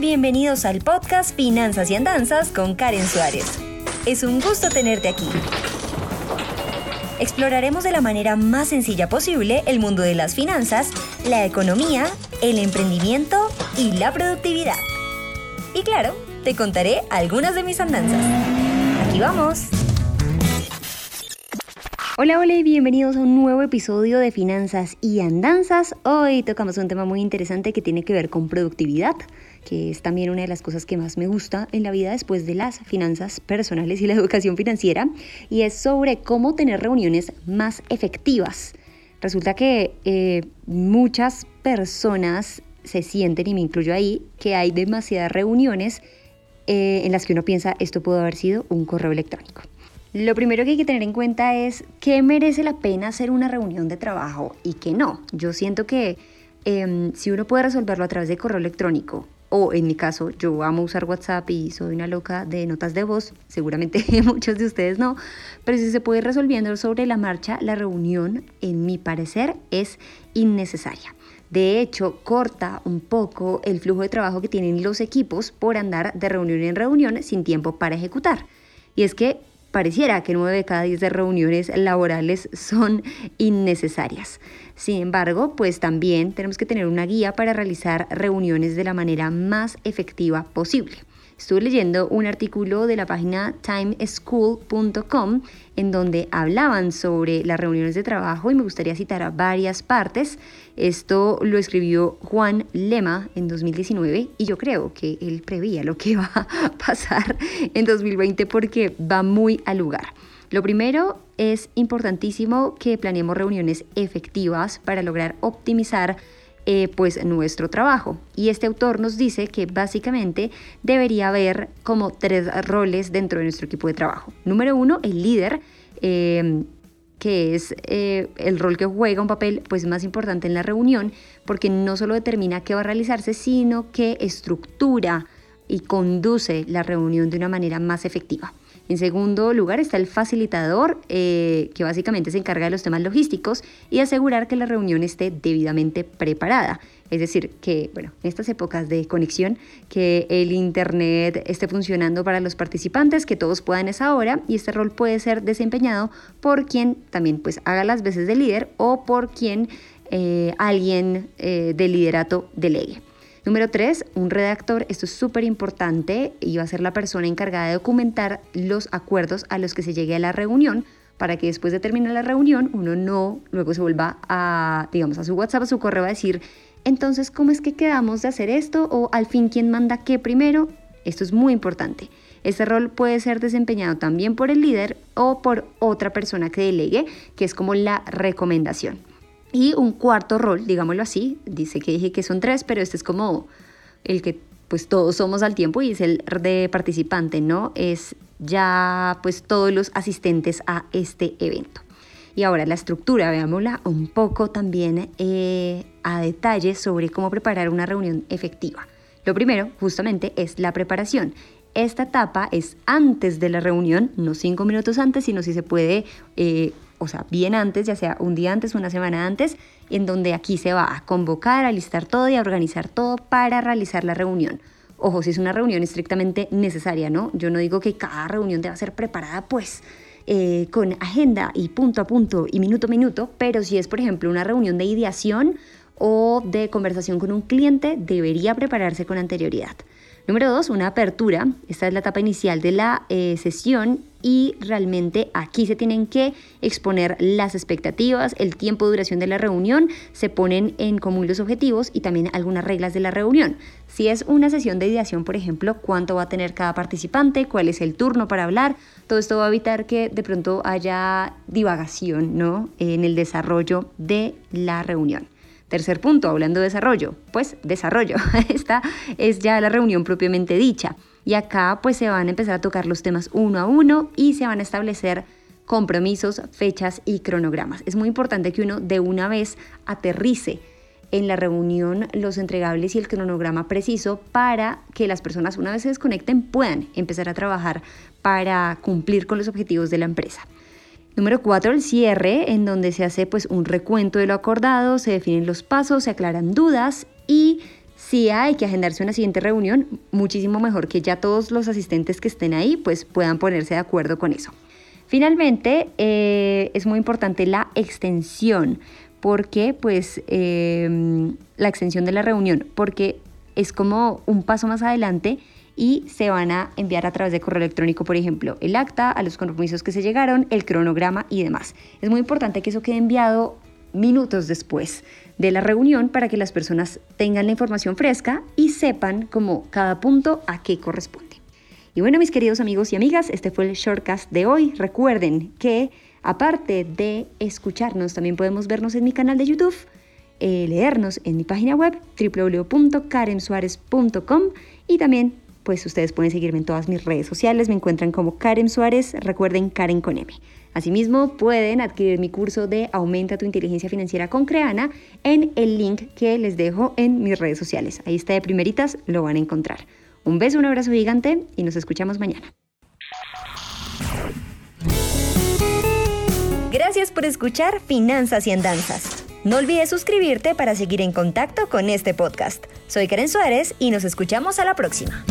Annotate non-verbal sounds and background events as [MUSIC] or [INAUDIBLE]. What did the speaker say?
bienvenidos al podcast Finanzas y Andanzas con Karen Suárez. Es un gusto tenerte aquí. Exploraremos de la manera más sencilla posible el mundo de las finanzas, la economía, el emprendimiento y la productividad. Y claro, te contaré algunas de mis andanzas. Aquí vamos. Hola, hola y bienvenidos a un nuevo episodio de Finanzas y Andanzas. Hoy tocamos un tema muy interesante que tiene que ver con productividad, que es también una de las cosas que más me gusta en la vida después de las finanzas personales y la [LAUGHS] educación financiera, y es sobre cómo tener reuniones más efectivas. Resulta que eh, muchas personas se sienten, y me incluyo ahí, que hay demasiadas reuniones eh, en las que uno piensa esto pudo haber sido un correo electrónico. Lo primero que hay que tener en cuenta es qué merece la pena hacer una reunión de trabajo y qué no. Yo siento que em, si uno puede resolverlo a través de correo electrónico o en mi caso, yo amo usar WhatsApp y soy una loca de notas de voz, seguramente [LAUGHS] muchos de ustedes no, pero si se puede ir resolviendo sobre la marcha, la reunión, en mi parecer, es innecesaria. De hecho, corta un poco el flujo de trabajo que tienen los equipos por andar de reunión en reunión sin tiempo para ejecutar. Y es que pareciera que 9 de cada 10 de reuniones laborales son innecesarias. Sin embargo, pues también tenemos que tener una guía para realizar reuniones de la manera más efectiva posible. Estuve leyendo un artículo de la página timeschool.com en donde hablaban sobre las reuniones de trabajo y me gustaría citar a varias partes. Esto lo escribió Juan Lema en 2019 y yo creo que él preveía lo que [LAUGHS] va a pasar en 2020 porque va muy al lugar. Lo primero es importantísimo que planeemos reuniones efectivas para lograr optimizar eh, pues nuestro trabajo. Y este autor nos dice que básicamente debería haber como tres roles dentro de nuestro equipo de trabajo. Número uno, el líder. Em, que es eh, el rol que juega un papel pues más importante en la reunión, porque no solo determina qué va a realizarse, sino que estructura y conduce la reunión de una manera más efectiva. En segundo lugar está el facilitador, eh, que básicamente se encarga de los temas logísticos y asegurar que la reunión esté debidamente preparada. Es decir, que, bueno, en estas épocas de conexión, que el Internet esté funcionando para los participantes, que todos puedan esa hora y este rol puede ser desempeñado por quien también pues haga las veces de líder o por quien eh, alguien eh, de liderato delegue. Número tres, un redactor. Esto es súper importante y va a ser la persona encargada de documentar los acuerdos a los que se llegue a la reunión para que después de terminar la reunión uno no luego se vuelva a, digamos, a su WhatsApp, a su correo a decir, entonces, ¿cómo es que quedamos de hacer esto? O al fin, ¿quién manda qué primero? Esto es muy importante. Este rol puede ser desempeñado también por el líder o por otra persona que delegue, que es como la recomendación. Y un cuarto rol, digámoslo así, dice que dije que son tres, pero este es como el que pues todos somos al tiempo y es el de participante, ¿no? Es ya pues todos los asistentes a este evento. Y ahora la estructura, veámosla un poco también eh, a detalle sobre cómo preparar una reunión efectiva. Lo primero, justamente, es la preparación. Esta etapa es antes de la reunión, no cinco minutos antes, sino si se puede eh, o sea, bien antes, ya sea un día antes, una semana antes, en donde aquí se va a convocar, a listar todo y a organizar todo para realizar la reunión. Ojo, si es una reunión estrictamente necesaria, ¿no? Yo no digo que cada reunión deba ser preparada, pues, eh, con agenda y punto a punto y minuto a minuto, pero si es, por ejemplo, una reunión de ideación o de conversación con un cliente, debería prepararse con anterioridad. Número dos, una apertura. Esta es la etapa inicial de la eh, sesión y realmente aquí se tienen que exponer las expectativas, el tiempo de duración de la reunión, se ponen en común los objetivos y también algunas reglas de la reunión. Si es una sesión de ideación, por ejemplo, cuánto va a tener cada participante, cuál es el turno para hablar, todo esto va a evitar que de pronto haya divagación ¿no? en el desarrollo de la reunión. Tercer punto, hablando de desarrollo, pues desarrollo. [LAUGHS] Esta es ya la reunión propiamente dicha. Y acá pues se van a empezar a tocar los temas uno a uno y se van a establecer compromisos, fechas y cronogramas. Es muy importante que uno de una vez aterrice en la reunión los entregables y el cronograma preciso para que las personas una vez se desconecten puedan empezar a trabajar para cumplir con los objetivos de la empresa. Número cuatro, el cierre, en donde se hace pues un recuento de lo acordado, se definen los pasos, se aclaran dudas y si hay que agendarse una siguiente reunión, muchísimo mejor que ya todos los asistentes que estén ahí pues puedan ponerse de acuerdo con eso. Finalmente, eh, es muy importante la extensión, porque pues em, la extensión de la reunión, porque es como un paso más adelante y se van a enviar a través de correo electrónico, por ejemplo, el acta, a los compromisos que se llegaron, el cronograma y demás. Es muy importante que eso quede enviado minutos después de la reunión para que las personas tengan la información fresca y sepan como cada punto a qué corresponde. Y bueno, mis queridos amigos y amigas, este fue el shortcast de hoy. Recuerden que aparte de escucharnos, también podemos vernos en mi canal de YouTube, eh, leernos en mi página web www.karensuarez.com y también pues ustedes pueden seguirme en todas mis redes sociales, me encuentran como Karen Suárez, recuerden Karen con M. Asimismo, pueden adquirir mi curso de Aumenta tu inteligencia financiera con Creana en el link que les dejo en mis redes sociales. Ahí está de primeritas, lo van a encontrar. Un beso, un abrazo gigante y nos escuchamos mañana. Gracias por escuchar Finanzas y Andanzas. No olvides suscribirte para seguir en contacto con este podcast. Soy Karen Suárez y nos escuchamos a la próxima.